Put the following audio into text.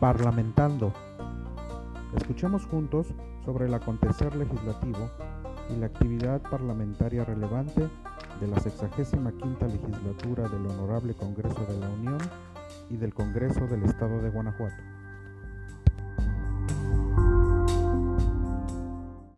Parlamentando. Escuchemos juntos sobre el acontecer legislativo y la actividad parlamentaria relevante de la 65 legislatura del Honorable Congreso de la Unión y del Congreso del Estado de Guanajuato.